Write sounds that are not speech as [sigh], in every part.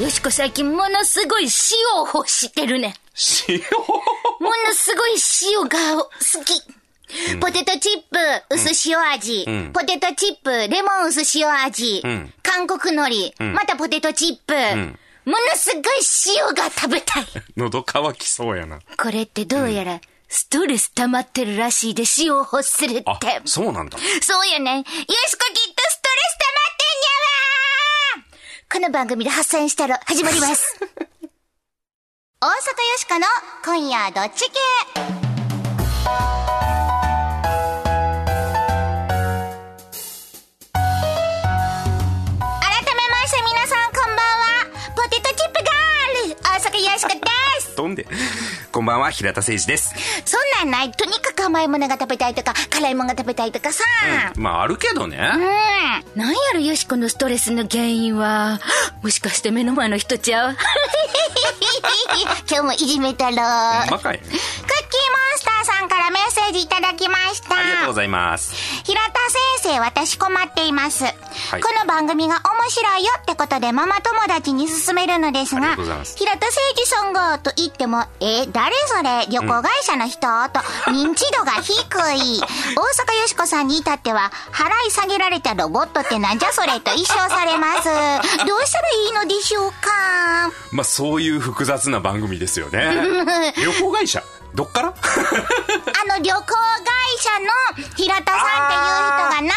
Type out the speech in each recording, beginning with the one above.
よしこ最近ものすごい塩を欲してるね。塩？ものすごい塩が好き。ポテトチップ、薄塩味。んポテトチップ、レモン薄塩味。ん韓国海苔、またポテトチップ。ものすごい塩が食べたい。[laughs] 喉乾きそうやな。これってどうやら、ストレス溜まってるらしいで塩を欲するっあて、。そうなんだ。そうよね。よしこきっとストレス溜まってんやわこの番組で発散したら始まります。[laughs] 大阪よしこの今夜どっち系？です。飛んで。こんばんは、平田誠二です。そんなんない。とにかく甘いものが食べたいとか、辛いものが食べたいとかさ。まあ、あるけどね。うん。なんやろ、よしこのストレスの原因は、もしかして目の前の人ちゃう？[laughs] [laughs] 今日もいじめたろ。ほんまさんからメッセージいただきました。ありがとうございます。平田先生、私困っています。いこの番組が面白いよってことでママ友達に勧めるのですが平田誠二さんがと言っても、え、誰それ？旅行会社の人、と認知度が低い。[laughs] 大阪よしこさんに至っては、払い下げられたロボットってなんじゃそれ？と一生されます。どうしたらいいのでしょうか？まあ、そういう複雑な番組ですよね。[laughs] 旅行会社？どっから？あの旅行会社の平田さんっていう人がな、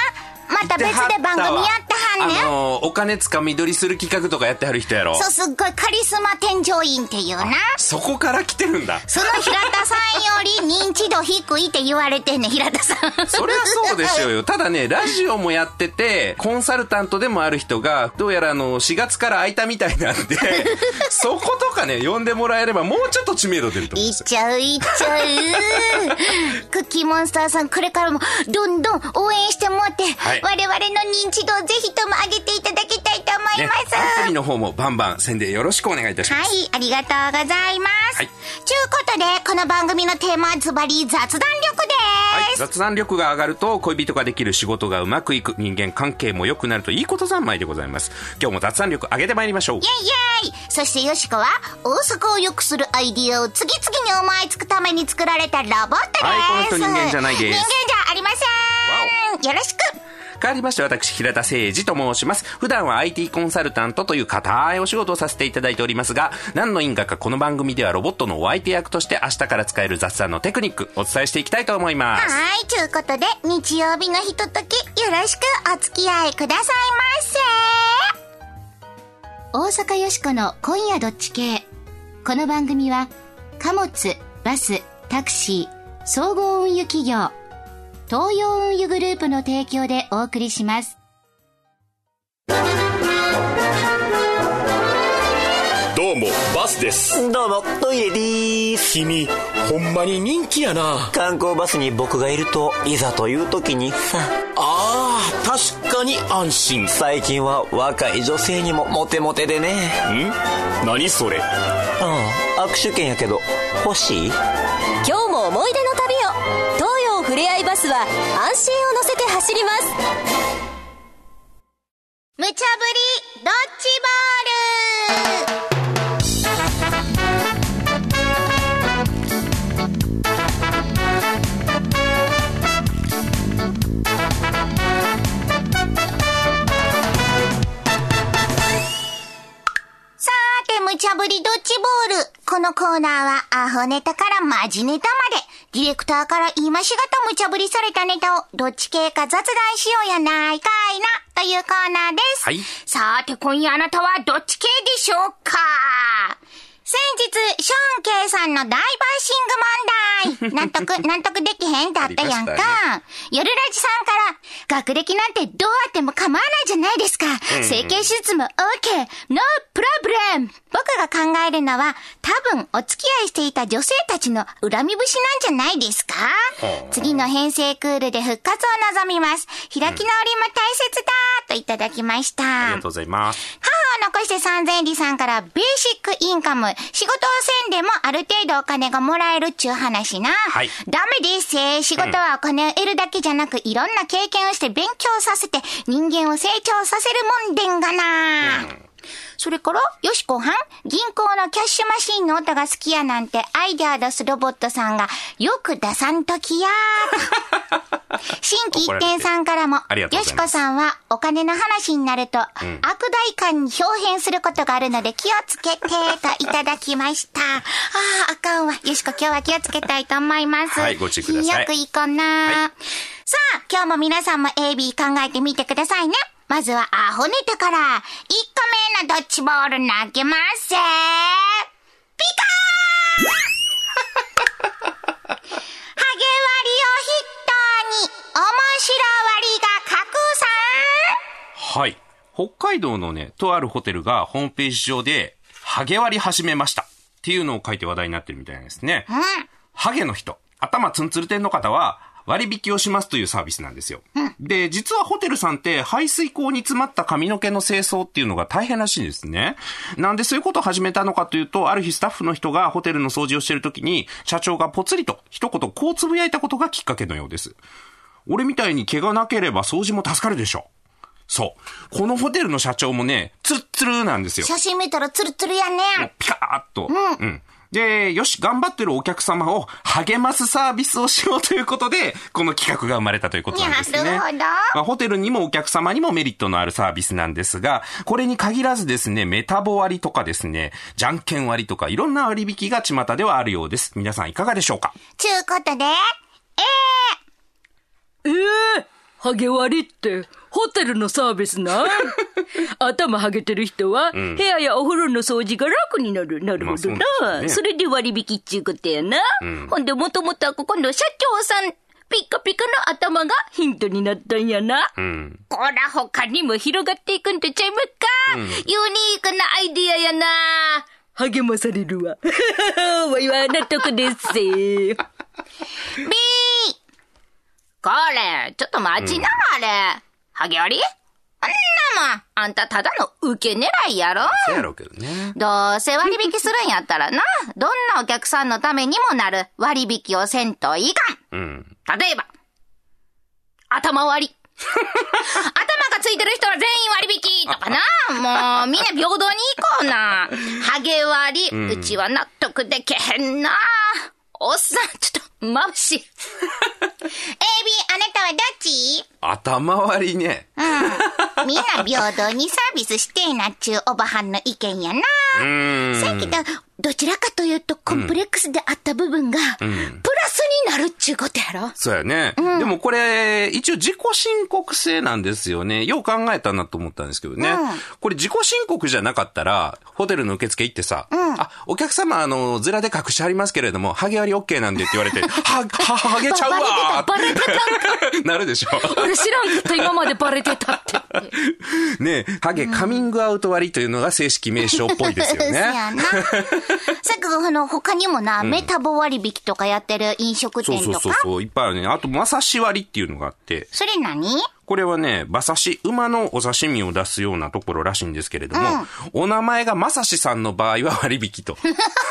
また別で番組やって。あのーお金つかみ取りする企画とかやってはる人やろ。そう、すっごいカリスマ添乗員っていうな。そこから来てるんだ。その平田さんより認知度低いって言われてんねん、平田さん。そりゃそうでしょうよ。[laughs] ただね、ラジオもやってて、コンサルタントでもある人が、どうやらあの、4月から空いたみたいなんで、[laughs] そことかね、呼んでもらえればもうちょっと知名度出ると思うんいっですよ。ちゃう、いっちゃう。クッキーモンスターさん、これからもどんどん応援してもらって、はい我々の認知度をぜひとも上げていただきたいと思いね、ます。アプリの方もバンバン宣伝よろしくお願いいたします。はい、ありがとうございます。はいちゅうことで、この番組のテーマはズバリ雑談力です。はい、雑談力が上がると恋人ができる仕事がうまくいく人間関係も良くなるといいこと三昧でございます今日も雑談力上げてまいりましょうイェイイェイそしてよしこは、大阪を良くするアイディアを次々に思いつくために作られたロボットです。はいこの人人間じゃないです人間じゃありません。よろしく。変わりまして私平田誠二と申します普段は IT コンサルタントという固いお仕事をさせていただいておりますが何の因果かこの番組ではロボットのお相手役として明日から使える雑談のテクニックお伝えしていきたいと思いますはい、ということで、日曜日のひととき、よろしくお付き合いくださいませ。大阪よしこの今夜どっち系。この番組は、貨物、バス、タクシー、総合運輸企業、東洋運輸グループの提供でお送りします。どうもバスです。どうも、トイレでーす。君ほんまに人気やな。観光バスに僕がいると、いざという時にさ、あ。ー確かに安心。ん最近は若い女性にもモテモテでね。何それ？うん、握手券やけど、欲しい？今日も思い出のれあいバスは安心を乗せて走ります無茶ぶり、ドッジボール、無茶ぶりドッジボール。このコーナーは、アホネタからマジネタま、ディレクターから今しがた無茶ぶりされたネタを、どっち系か雑談しようやないかいな、というコーナーです。はいさーて、今夜あなたはどっち系でしょうか？先日、ショーン・ケイさんの大バッシング問題。[laughs] 納得、納得できへんだったやんか。夜ラジさんから、学歴なんてどうあっても構わないじゃないですか。整形手術も OK。No problem! 僕が考えるのは、多分お付き合いしていた女性たちの恨み節なんじゃないですか次の編成クールで復活を望みます。開き直りも大切だといただきました。ありがとうございます母を残して三千里さんからベーシックインカム。仕事をせんでもある程度お金がもらえるっちゅう話な。はいダメですせ。仕事はお金を得るだけじゃなく、いろんな経験をして勉強させて人間を成長させるもんでんがな。それから、よしこはん、銀行のキャッシュマシンの音が好きやなんてアイデア出すロボットさんがよく出さんときやーと。[laughs] 新規一点さんからも、よしこさんはお金の話になると、悪大感に表変することがあるので気をつけて、といただきました。[laughs] ああ、あかんわ。よしこ今日は気をつけたいと思います。はいご注意くださいよくいいかな、はいさあ、今日も皆さんも AB 考えてみてくださいね。まずはアホネタから、1個目のドッジボール投げますぜピカーハゲ割りを筆頭に、面白割りが拡散はい。北海道のね、とあるホテルがホームページ上で、ハゲ割り始めました。っていうのを書いて話題になってるみたいですね。ハゲの人、頭ツンツル点の方は、割引をしますというサービスなんですよ。で、実はホテルさんって排水口に詰まった髪の毛の清掃っていうのが大変らしいんですね。なんでそういうことを始めたのかというと、ある日スタッフの人がホテルの掃除をしている時に、社長がポツリと一言こうつぶやいたことがきっかけのようです。俺みたいに毛がなければ掃除も助かるでしょ。そう。このホテルの社長もね、ツルッツルなんですよ。写真見たらツルツルやね。ピカーッと。うん。で、よし、頑張ってるお客様を励ますサービスをしようということで、この企画が生まれたということなんですね。なるほどまあ、ホテルにもお客様にもメリットのあるサービスなんですが、これに限らずですね、メタボ割とかですね、じゃんけん割とかいろんな割引が巷ではあるようです。皆さんいかがでしょうか？ちゅうことで、ええハゲ割りって、ホテルのサービスなん [laughs] 頭ハゲてる人は、部屋やお風呂の掃除が楽になる。なるほどな。まあねそれで割引っちゅうことやな。ほんで、もともとはここの社長さん、ピッカピカの頭がヒントになったんやな。うん。こら他にも広がっていくんとちゃいまっか、ユニークなアイディアやな。励まされるわ。[laughs] わいは納得です。B! [laughs] これ、ちょっと待ちな、あれ。ハゲ割り？あんなもん、あんたただの受け狙いやろそうやろうけどね。どうせ割引するんやったらな、どんなお客さんのためにもなる割引をせんといかん。うん。例えば、頭割り。頭がついてる人は全員割引とかな。もう、みんな平等に行こうな。ハゲ割り、うちは納得でけへんな。おっさん、ちょっと、まぶしい。[laughs] AB、あなたはどっち？頭割りね。うん。みんな平等にサービスしてえなっちゅうおばはんの意見やな。うーん。さっきだ、どちらかというとコンプレックスであった部分が、プラスになるっちゅうことやろ？そうやね。でもこれ、一応自己申告制なんですよね。よう考えたなと思ったんですけどね。これ自己申告じゃなかったら、ホテルの受付行ってさ、あ、お客様、あの、ズラで隠しありますけれども、ハゲ割り OK なんでって言われて、は、は、ハゲちゃうわバレてた、バレてた。なるでしょ。俺知らんかった、今までバレてたって。ねハゲカミングアウト割りというのが正式名称っぽいですよ [laughs] そうね。やな。さっき、あの、他にもな、メタボ割引とかやってる飲食そうそう店とか。そうそう、いっぱいあるね。あと、馬刺し割りっていうのがあって、それ何？これはね、馬刺し、馬のお刺身を出すようなところらしいんですけれども、お名前がまさしさんの場合は割引と。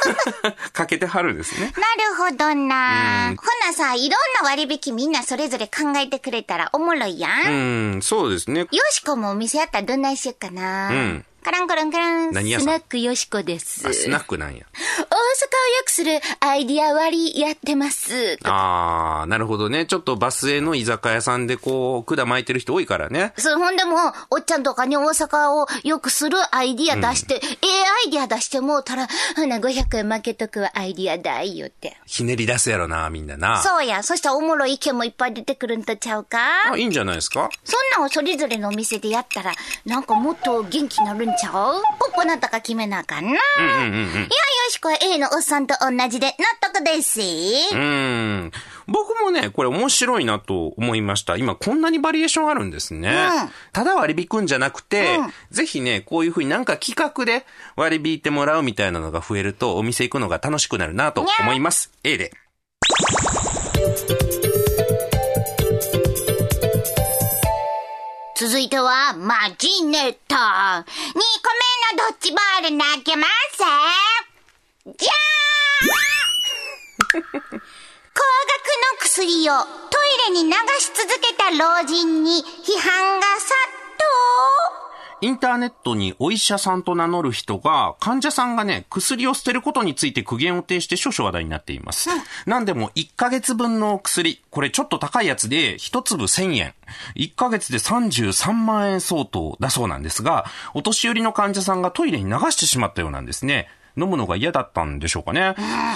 [laughs] かけてはるんですね。なるほどな。ほなさ、いろんな割引みんなそれぞれ考えてくれたらおもろいやん。うん、そうですね。よしこもお店やったらどんなんしよっかな。うんカランコロンカラン。何屋さん？クよしこです。あ、スナックなんや。大阪を良くするアイディア割りやってます。あー、なるほどね。ちょっとバスへの居酒屋さんでこう、管巻いてる人多いからね。そう、ほんでも、おっちゃんとかに大阪を良くするアイディア出して、ええアイディア出してもうたら、ほな、500円負けとくわ、アイディア代言って。ひねり出すやろな、みんなな。そうや、そしたらおもろい意見もいっぱい出てくるんとちゃうか？あ、いいんじゃないですか？そんなんをそれぞれのお店でやったら、なんかもっと元気になるんちゃうポッポなんとか決めなあかんな。うんうんうんうん。いや、よしこは A のおっさんと同じで納得です。うーん。僕もね、これ面白いなと思いました。今こんなにバリエーションあるんですね。うんただ割り引くんじゃなくて、うんぜひね、こういうふうになんか企画で割り引いてもらうみたいなのが増えると、お店行くのが楽しくなるなと思います。A で。続いては、マジネット。2個目のドッジボール投げます。じゃー高額の薬をトイレに流し続けた老人に批判が殺インターネットにお医者さんと名乗る人が、患者さんがね、薬を捨てることについて苦言を呈して少々話題になっています。なんでも、1ヶ月分の薬、これちょっと高いやつで、1粒1000円。1ヶ月で33万円相当だそうなんですが、お年寄りの患者さんがトイレに流してしまったようなんですね。飲むのが嫌だったんでしょうかね。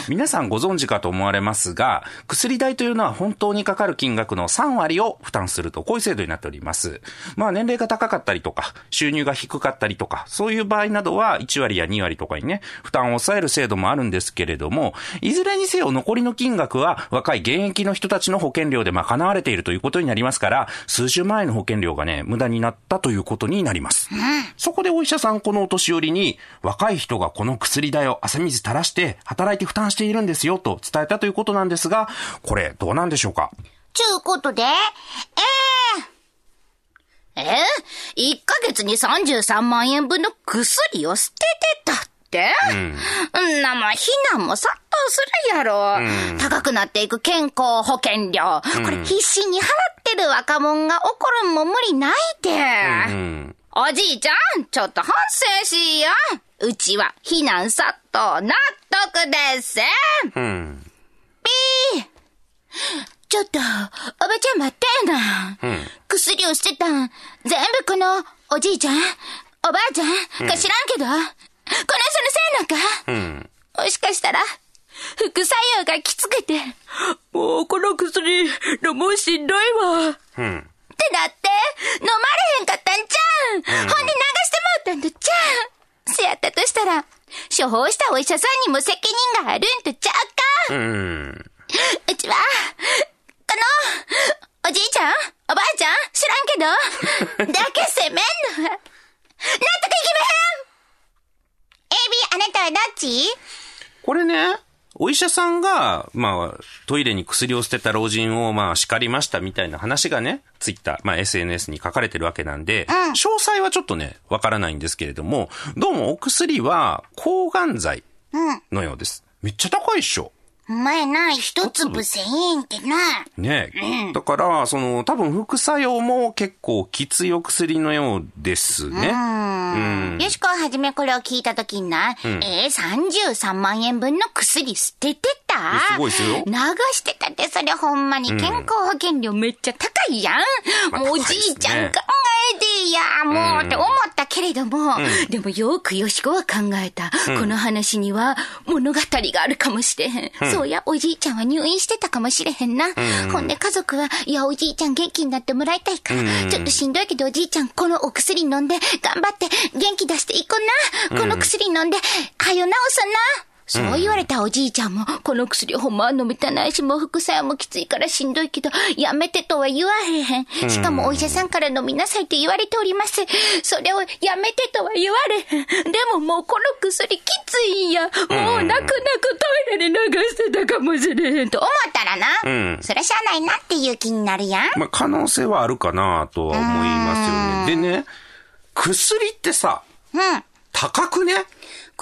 皆さんご存知かと思われますが、薬代というのは本当にかかる金額の3割を負担すると、こういう制度になっております。まあ年齢が高かったりとか、収入が低かったりとか、そういう場合などは1割や2割とかにね、負担を抑える制度もあるんですけれども、いずれにせよ残りの金額は若い現役の人たちの保険料で賄われているということになりますから、数十万円の保険料がね、無駄になったということになります。そこでお医者さんこのお年寄りに、若い人がこの薬代を汗水垂らして働いて負担しているんですよと伝えたということなんですが、これどうなんでしょうか？ちゅうことで、えええ1ヶ月に33万円分の薬を捨ててたって？うん。なもん、非難も殺到するやろ。高くなっていく健康保険料。これ必死に払ってる若者が怒るんも無理ないで。うん。おじいちゃん、ちょっと反省しいや。うちは非難殺到納得です。うん。ちょっと、おばちゃん待ってな。薬を捨てたん、全部この、おじいちゃん、おばあちゃん、か知らんけど、この人のせいなんか、うん。もしかしたら、副作用がきつくて、ってもうこの薬、飲もうしんどいわ。うん。なって、飲まれへんかったんちゃうん、ほんで流してもうたんとちゃうせやったとしたら、処方したお医者さんにも責任があるんとちゃうか、うん。うちは、この、おじいちゃんおばあちゃん知らんけど、[laughs] だけ責めんのは、納得いきまへん !AB、あなたはどっち？これね、お医者さんが、まあ、トイレに薬を捨てた老人を、まあ、叱りましたみたいな話がね、ツイッター、まあ、SNS に書かれてるわけなんで、詳細はちょっとね、わからないんですけれども、どうもお薬は抗がん剤のようです。めっちゃ高いっしょ。お前な、一粒千円ってな。ねだから、その、多分副作用も結構きついお薬のようですね。うん。よしこはじめこれを聞いたときにな、えー、33万円分の薬捨ててた？すごいっすよ。流してたって、それほんまに。健康保険料めっちゃ高いやん。まあもうおじいちゃん考えてや、もうって思ったけれども、でもよくよしこは考えた。この話には物語があるかもしれへん。そうや、おじいちゃんは入院してたかもしれへんな。ほんで家族は、いや、おじいちゃん元気になってもらいたいから、ちょっとしんどいけどおじいちゃんこのお薬飲んで、頑張って元気出していこうな。この薬飲んで、はよ治すな。そう言われたおじいちゃんも、この薬ほんまは飲みたないし、もう副作用もきついからしんどいけど、やめてとは言わへん。しかもお医者さんから飲みなさいって言われております。それをやめてとは言われへん。でももうこの薬きついんや。もう泣く泣くトイレに流してたかもしれへんと思ったらな。うんそりゃしゃあないなっていう気になるやん。まあ、可能性はあるかなとは思いますよね。でね、薬ってさ、うん。高くね？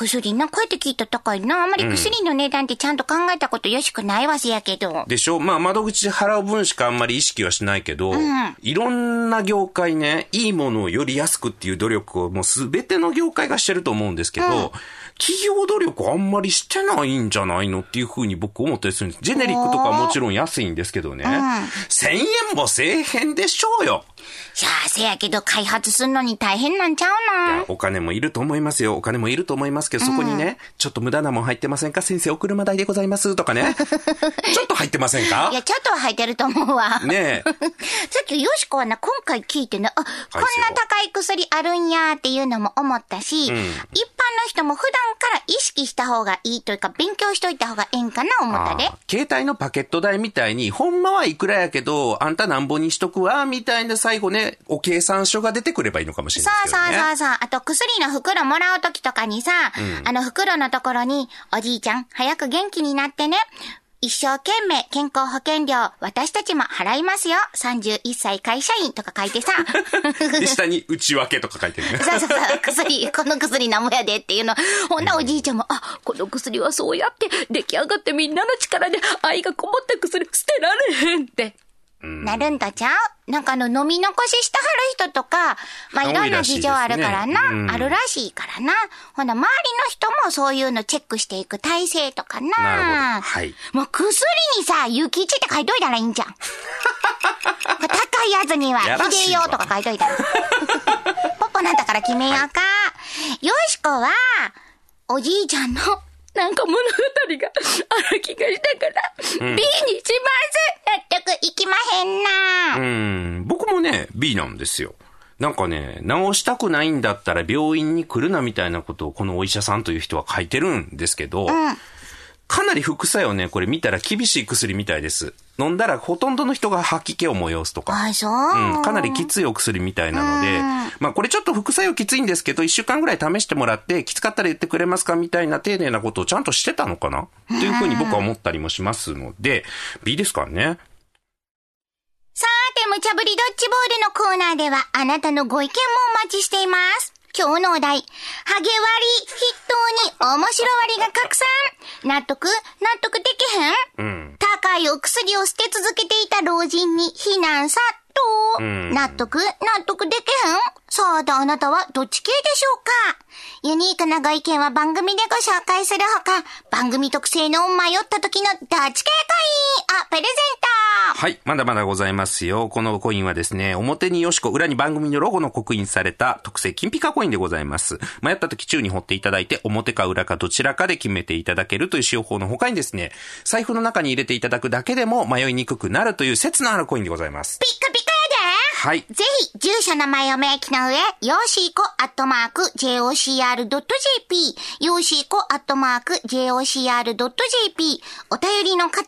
薬な、こうやって聞いたら高いな。あんまり薬の値段ってちゃんと考えたことよしくないわせやけど。でしょ？まあ、窓口で払う分しかあんまり意識はしないけど、いろんな業界ね、いいものをより安くっていう努力をもうすべての業界がしてると思うんですけど、企業努力あんまりしてないんじゃないのっていうふうに僕思ったりするんです。ジェネリックとかはもちろん安いんですけどね、1000円もせえへんでしょうよ。いやあ、せやけど開発すんのに大変なんちゃうのいや、お金もいると思いますよ。お金もいると思いますけど、そこにね、ちょっと無駄なもん入ってませんか？先生、お車代でございます。とかね。[laughs] ちょっと入ってませんか？いや、ちょっとは入ってると思うわ。ねえ。さっきよしこはな、今回聞いてね、あ、こんな高い薬あるんやっていうのも思ったし、一般の人も普段から意識した方がいいというか、勉強しといた方がええんかな思ったで携帯のパケット代みたいに、ほんまはいくらやけど、あんたなんぼにしとくわ、みたいな最後ね、お計算書が出てくればいいのかもしれそうそうないですけどね。そうそう。あと、薬の袋もらうときとかにさ、あの袋のところに、おじいちゃん、早く元気になってね。一生懸命健康保険料、私たちも払いますよ。31歳会社員とか書いてさ。で、[laughs] 下に内訳とか書いてるね。そうそうそう、薬、この薬なんもやでっていうの。ほんなおじいちゃんも、あ、この薬はそうやって出来上がってみんなの力で愛がこもった薬捨てられへんって。なるんだじゃうなんかあの、飲み残ししてはる人とか、まあ、いろんな事情あるからな、らねうんあるらしいからな。ほな、周りの人もそういうのチェックしていく体制とかな。なはいもう薬にさ、ゆきちって書いといたらいいんじゃん。[laughs] 高いやつには、ひでよとか書いといたら。[laughs] ポッポなんだから決めようか。よしこは、おじいちゃんの、なんか物語が [laughs] ある気がしたから、B にし納得いきまへんな。うん、僕もね、B なんですよ。なんかね、治したくないんだったら病院に来るなみたいなことをこのお医者さんという人は書いてるんですけど、かなり副作用ね、これ見たら厳しい薬みたいです。飲んだらほとんどの人が吐き気を催すとか。う、うん、かなりきついお薬みたいなので、まあこれちょっと副作用きついんですけど、一週間ぐらい試してもらって、きつかったら言ってくれますかみたいな丁寧なことをちゃんとしてたのかな？というふうに僕は思ったりもしますので、B ですからね？さて、無茶ぶりドッジボールのコーナーでは、あなたのご意見もお待ちしています。今日のお題、ハゲ割り、筆頭に面白割りが拡散。納得？納得できへん？うん。高いお薬を捨て続けていた老人に非難殺到。うん納得？納得できへん？さあ、であなたはどっち系でしょうか？ユニークなご意見は番組でご紹介するほか、番組特製の迷った時のどっち系コインをプレゼントはい。まだまだございますよ。このコインはですね、表によしこ、裏に番組のロゴの刻印された特製金ピカコインでございます。迷った時宙に掘っていただいて、表か裏かどちらかで決めていただけるという使用法の他にですね、財布の中に入れていただくだけでも迷いにくくなるという説のあるコインでございます。ピッカピはい。ぜひ、住所名前を明記の上、よーしーこアットマーク jocr.jp、よーしーこアットマーク jocr.jp、お便りの方は、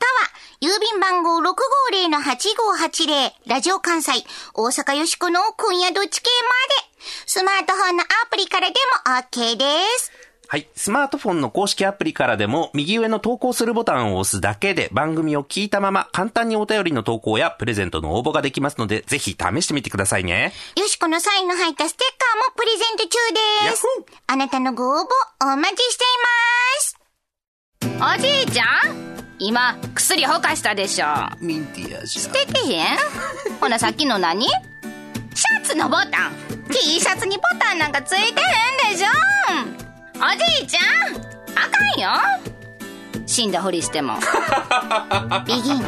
郵便番号650-8580、ラジオ関西、大阪よしこの今夜どっち系まで、スマートフォンのアプリからでも OK です。はい。スマートフォンの公式アプリからでも、右上の投稿するボタンを押すだけで、番組を聞いたまま、簡単にお便りの投稿やプレゼントの応募ができますので、ぜひ試してみてくださいね。よしこのサインの入ったステッカーもプレゼント中です。あなたのご応募お待ちしています。おじいちゃん？今薬ほかしたでしょミンティアじ捨ててへん？ほなさっきの何？シャツのボタン T シャツにボタンなんかついてへんでしょおじいちゃんあかんよ。死んだふりしても。[laughs] ビギン。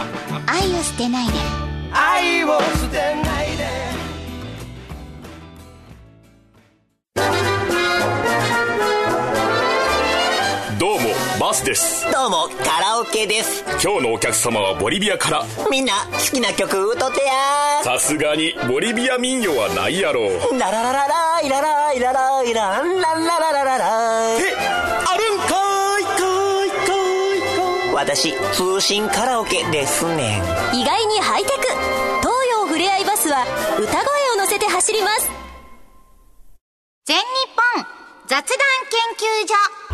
愛を捨てないで。どうもバスです。どうもカラオケです。今日のお客様はボリビアから。みんな好きな曲歌ってやさすがにボリビア民謡はないやろう。ララララライラライラライランランラララララえあるんかーいかーいかーいかーい私通信カラオケですねん意外にハイテク東洋ふれあいバスは歌声を乗せて走ります全日本雑談研究所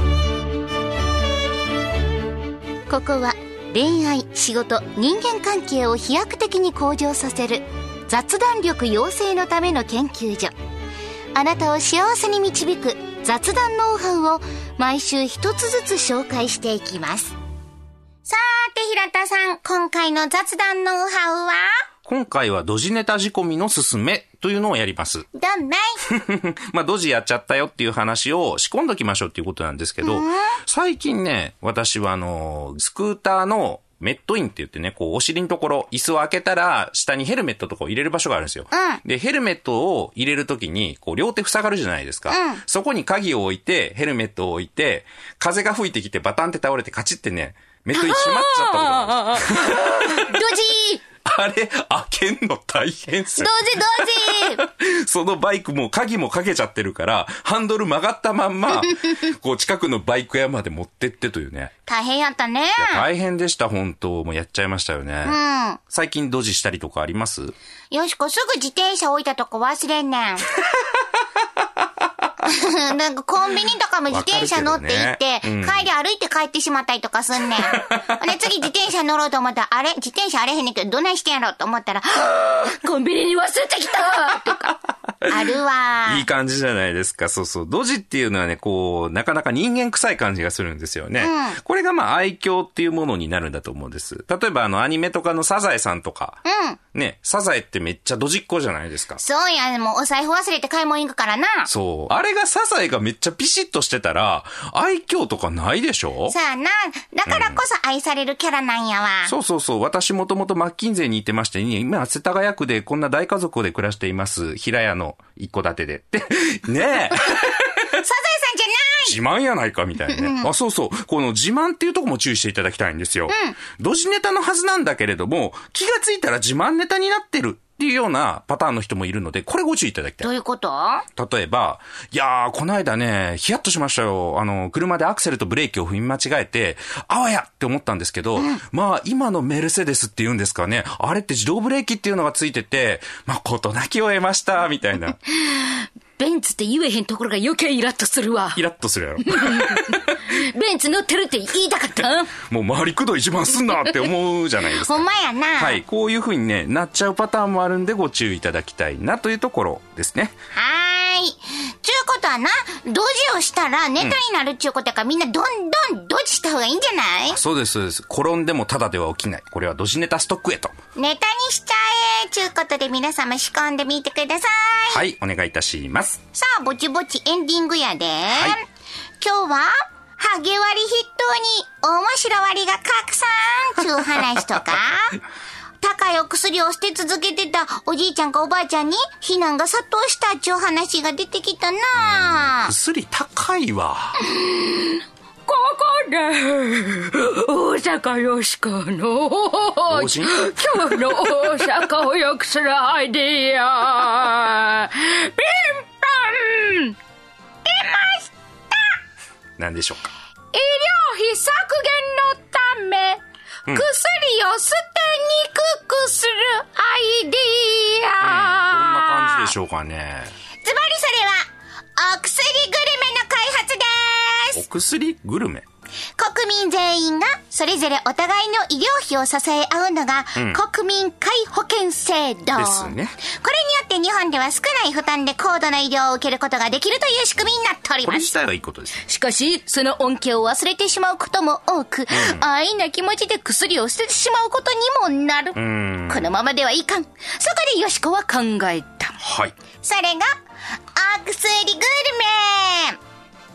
ここは恋愛仕事人間関係を飛躍的に向上させる雑談力養成のための研究所。あなたを幸せに導く雑談ノウハウを毎週一つずつ紹介していきます。さーて平田さん今回の雑談ノウハウは？今回はドジネタ仕込みのすすめ。というのをやります。どんめい。[laughs] まあ、ドジやっちゃったよっていう話を仕込んどきましょうっていうことなんですけど、最近ね、私はあの、スクーターのメットインって言ってね、こう、お尻のところ、椅子を開けたら、下にヘルメットとかを入れる場所があるんですよ。うで、ヘルメットを入れるときに、こう、両手塞がるじゃないですか。うん。そこに鍵を置いて、ヘルメットを置いて、風が吹いてきてバタンって倒れてカチってね、メットイン閉まっちゃったことがあるんです。ドジ [laughs] あれ、開けんの大変っすドよ。ジドジそのバイクも鍵もかけちゃってるから、ハンドル曲がったまんま、[laughs] こう近くのバイク屋まで持ってってというね。大変やったね大変でした、本当もうやっちゃいましたよね。うん最近ドジしたりとかあります？よしこすぐ自転車置いたとこ忘れんねん。なんかコンビニとかも自転車乗って行って、ねうん帰り歩いて帰ってしまったりとかすんねん。[laughs] で、次自転車乗ろうと思ったら、あれ？自転車あれへんねんけど、どないしてんやろと思ったら、[laughs] コンビニに忘れてきたとか。[laughs] あるわいい感じじゃないですか。そうそう。ドジっていうのはね、こう、なかなか人間臭い感じがするんですよね。うんこれがまあ愛嬌っていうものになるんだと思うんです。例えばあのアニメとかのサザエさんとか、うん。ね、サザエってめっちゃドジっ子じゃないですか。そうや、もうお財布忘れて買い物行くからな。そう。あれがサザエがめっちゃピシッとしてたら、愛嬌とかないでしょ？さあな。だからこそ愛されるキャラなんやわ。そうそうそう。私もともとマッキンゼーに行ってまして、今、世田谷区でこんな大家族で暮らしています。平屋の一戸建てで。で、[laughs] ねえ。サザエさんじゃない自慢やないかみたいなね。あ、そうそう。この自慢っていうとこも注意していただきたいんですよ。ドジネタのはずなんだけれども、気がついたら自慢ネタになってるっていうようなパターンの人もいるので、これご注意いただきたいど。ういうこと？例えば、いやー、この間ね、ヒヤッとしましたよ。あの、車でアクセルとブレーキを踏み間違えて、あわやって思ったんですけど、まあ、今のメルセデスって言うんですかね。あれって自動ブレーキっていうのがついてて、まあ、ことなきを得ました、みたいな。[laughs] ベンツって言えへんところが余計イラッとするわ。イラッとするやろ。[laughs] ベンツ乗ってるって言いたかったもう周りくどい自慢すんなって思うじゃないですかほ。んまやな。はい。こういう風にね、なっちゃうパターンもあるんでご注意いただきたいなというところですね。はーい。ちゅうことはな、ドジをしたらネタになるっちゅうことやから、みんなどんどんドジした方がいいんじゃない？そうです、そうです。転んでもただでは起きない。これはドジネタストックへと。ネタにしちゃえちゅうことで皆様仕込んでみてください。はい、お願いいたします。さあ、ぼちぼちエンディングやで。今日は、ハゲ割り筆頭に面白割りが拡散ちゅう話とか、高いお薬を捨て続けてたおじいちゃんかおばあちゃんに避難が殺到したっちゅう話が出てきたな薬高いわ。ここで、大阪よしこの、今日の大阪を良くするアイディア。ピンポン何でしょうか？医療費削減のため、薬を捨てにくくするアイディどんなア。ズバ感じでしょうかね。リそれは、お薬グルメの開発ですお薬グルメ国民全員がそれぞれお互いの医療費を支え合うのが、国民皆保険制度。ですねこれによって日本では少ない負担で高度な医療を受けることができるという仕組みになっております。これ自体はいいことです。しかし、その恩恵を忘れてしまうことも多く、安易な気持ちで薬を捨ててしまうことにもなる。んこのままではいかん。そこでよしこは考えた。はい。それが、お薬グルメ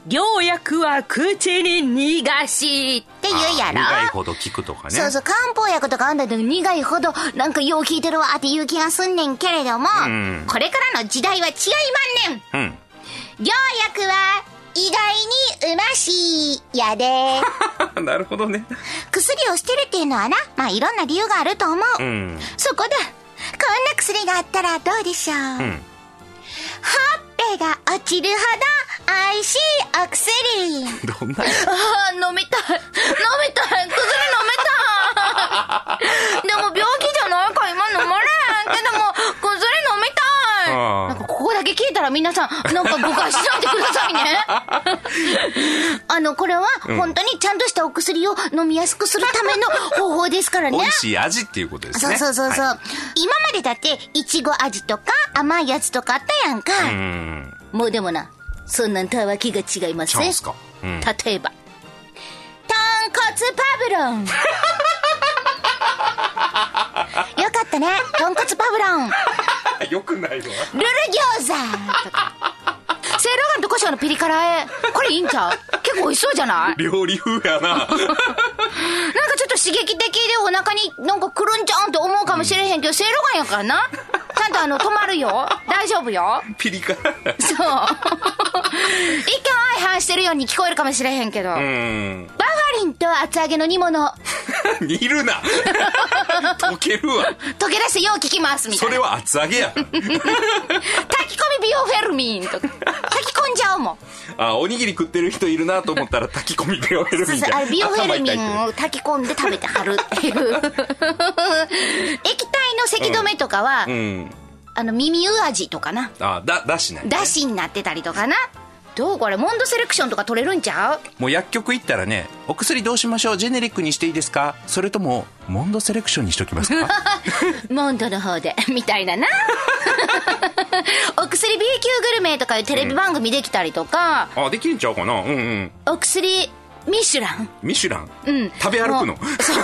良薬は口に逃がし。って言うやろ苦いほど効くとかね。そうそう、漢方薬とかあんだけど苦いほど、なんかよう効いてるわっていう気がすんねんけれども、んこれからの時代は違いまんねんうん。良薬は意外にうましいやで。[laughs] なるほどね。薬を捨てるっていうのはな、まあいろんな理由があると思う。うん。そこで、こんな薬があったらどうでしょう。んほっぺが落ちるほど美味しいお薬。どんなああ、飲みたい。飲みたい。薬飲めたい。[laughs] でも病気じゃないから今飲まれへんけども、薬飲みたい。ああなんかここだけ聞いたら皆さん、なんか誤解しないでくださいね。あの、これは本当にちゃんとしたお薬を飲みやすくするための方法ですからね美。味しい味っていうことですそうね。そうそうそう、は今までだって、いちご味とか甘いやつとかあったやんか。いうん。もうでもな、そんなんとはわけが違いますねす。か？うん。例えば、豚骨パブロン。[laughs] よかったね。豚骨パブロン。[laughs] よくないわ。ルル餃子とか。セイロガンとコショウのピリ辛え。これいいんちゃう？結構美味しそうじゃない？料理風やな。[laughs] なんかちょっと刺激的でお腹になんかくるんちゃうんって思うかもしれへんけど、セイロガンやからな。ちゃんとあの、止まるよ。大丈夫よ。[laughs] ピリ辛。そう。[laughs] 一見相反してるように聞こえるかもしれへんけど。うん。バファリンと厚揚げの煮物。[laughs] 煮るな。[laughs] 溶けるわ。溶け出してよう聞きます、みたいな。それは厚揚げや。炊き込みビオフェルミンとか。炊き込んじゃうもん。あ、おにぎり食ってる人いるなと思ったら炊き込みビオフェルミンあれビオフェルミンを炊き込んで食べてはるっていう。液体の咳止めとかは、うん。あの、耳う味とかな。あ、だ、だしない。だしになってたりとかな。どうこれ、モンドセレクションとか取れるんちゃう？もう薬局行ったらね、お薬どうしましょう？ジェネリックにしていいですか？それとも、モンドセレクションにしときますか？[laughs] モンドの方で、[laughs] みたいなな。[laughs] お薬 B 級グルメとかいうテレビ番組できたりとか、あ、できるんちゃうかな？うんうん。お薬ミシュラン。ミシュラン、うん。食べ歩くの？そう。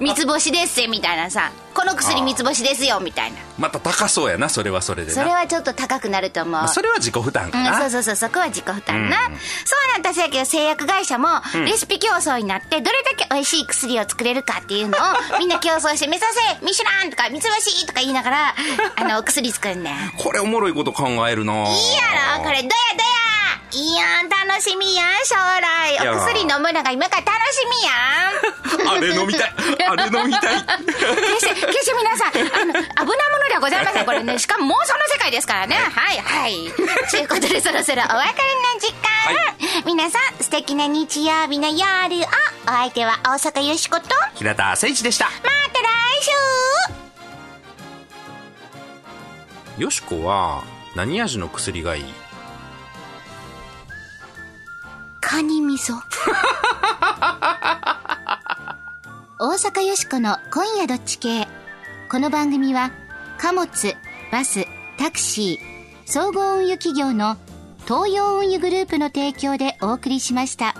三つ星ですぜみたいなさこの薬三つ星ですよみたいな。また高そうやなそれはそれでな。それはちょっと高くなると思う。まあそれは自己負担かうん、な、そうそうそうそこは自己負担な、そうなんだやけど製薬会社もレシピ競争になってどれだけ美味しい薬を作れるかっていうのを [laughs] みんな競争して目指せミシュランとか三つ星とか言いながらあの薬作るねんこれおもろいこと考えるないいいやろこれ。どやどやいいやん楽しみやん将来。やお薬飲むのが今から楽しみやん。[laughs] あれ飲みたい。あれ飲みたい。決して、決して皆さん、あの、危なものではございません。これね、[laughs] しかも妄想の世界ですからね。はい、はい。ということで、そろそろお別れの時間。皆さん、素敵な日曜日の夜を、お相手は大阪よしこと、ま平田誠一でした。た来週。よしこは何味の薬がいい？カニ味噌。大阪よしこの今夜どっち系。この番組は貨物、バス、タクシー、総合運輸企業の東洋運輸グループの提供でお送りしました。